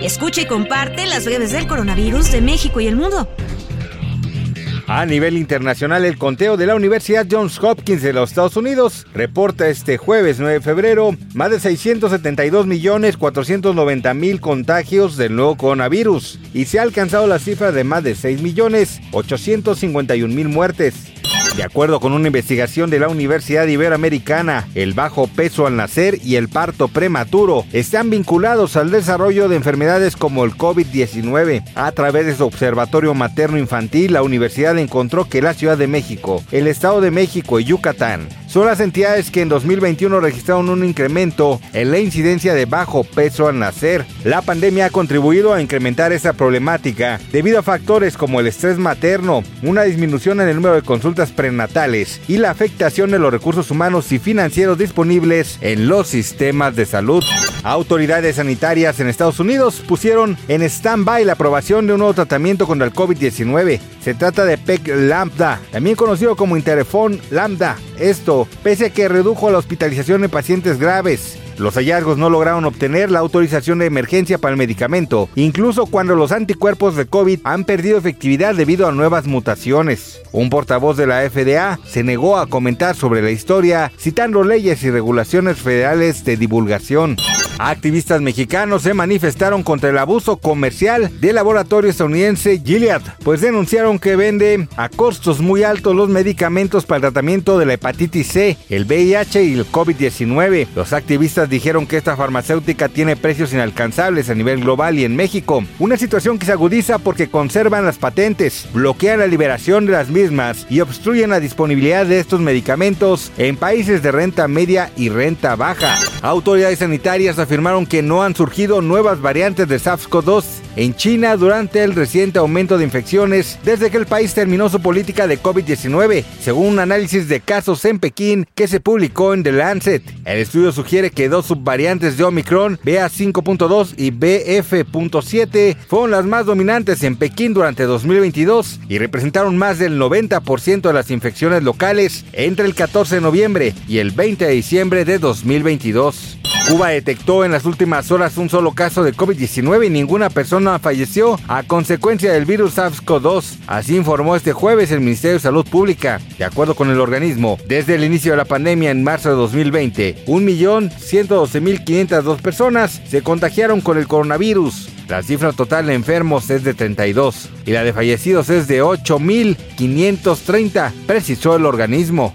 Escucha y comparte las breves del coronavirus de México y el mundo. A nivel internacional, el conteo de la Universidad Johns Hopkins de los Estados Unidos reporta este jueves 9 de febrero más de 672 millones 490 mil contagios del nuevo coronavirus y se ha alcanzado la cifra de más de 6 millones 851 mil muertes. De acuerdo con una investigación de la Universidad Iberoamericana, el bajo peso al nacer y el parto prematuro están vinculados al desarrollo de enfermedades como el COVID-19. A través de su observatorio materno infantil, la universidad encontró que la Ciudad de México, el Estado de México y Yucatán son las entidades que en 2021 registraron un incremento en la incidencia de bajo peso al nacer. La pandemia ha contribuido a incrementar esta problemática debido a factores como el estrés materno, una disminución en el número de consultas prenatales y la afectación de los recursos humanos y financieros disponibles en los sistemas de salud. Autoridades sanitarias en Estados Unidos pusieron en stand-by la aprobación de un nuevo tratamiento contra el COVID-19. Se trata de PEC Lambda, también conocido como Interfón Lambda. Esto, pese a que redujo la hospitalización de pacientes graves. Los hallazgos no lograron obtener la autorización de emergencia para el medicamento, incluso cuando los anticuerpos de COVID han perdido efectividad debido a nuevas mutaciones. Un portavoz de la FDA se negó a comentar sobre la historia, citando leyes y regulaciones federales de divulgación. Activistas mexicanos se manifestaron contra el abuso comercial del laboratorio estadounidense Gilead, pues denunciaron que vende a costos muy altos los medicamentos para el tratamiento de la hepatitis C, el VIH y el COVID-19. Los activistas dijeron que esta farmacéutica tiene precios inalcanzables a nivel global y en México, una situación que se agudiza porque conservan las patentes, bloquean la liberación de las mismas y obstruyen la disponibilidad de estos medicamentos en países de renta media y renta baja. Autoridades sanitarias afirmaron que no han surgido nuevas variantes de SARS-CoV-2 en China durante el reciente aumento de infecciones desde que el país terminó su política de COVID-19, según un análisis de casos en Pekín que se publicó en The Lancet. El estudio sugiere que dos subvariantes de Omicron, BA5.2 y BF.7, fueron las más dominantes en Pekín durante 2022 y representaron más del 90% de las infecciones locales entre el 14 de noviembre y el 20 de diciembre de 2022. Cuba detectó en las últimas horas un solo caso de COVID-19 y ninguna persona falleció a consecuencia del virus SARS-CoV-2. Así informó este jueves el Ministerio de Salud Pública. De acuerdo con el organismo, desde el inicio de la pandemia en marzo de 2020, 1.112.502 personas se contagiaron con el coronavirus. La cifra total de enfermos es de 32 y la de fallecidos es de 8.530, precisó el organismo.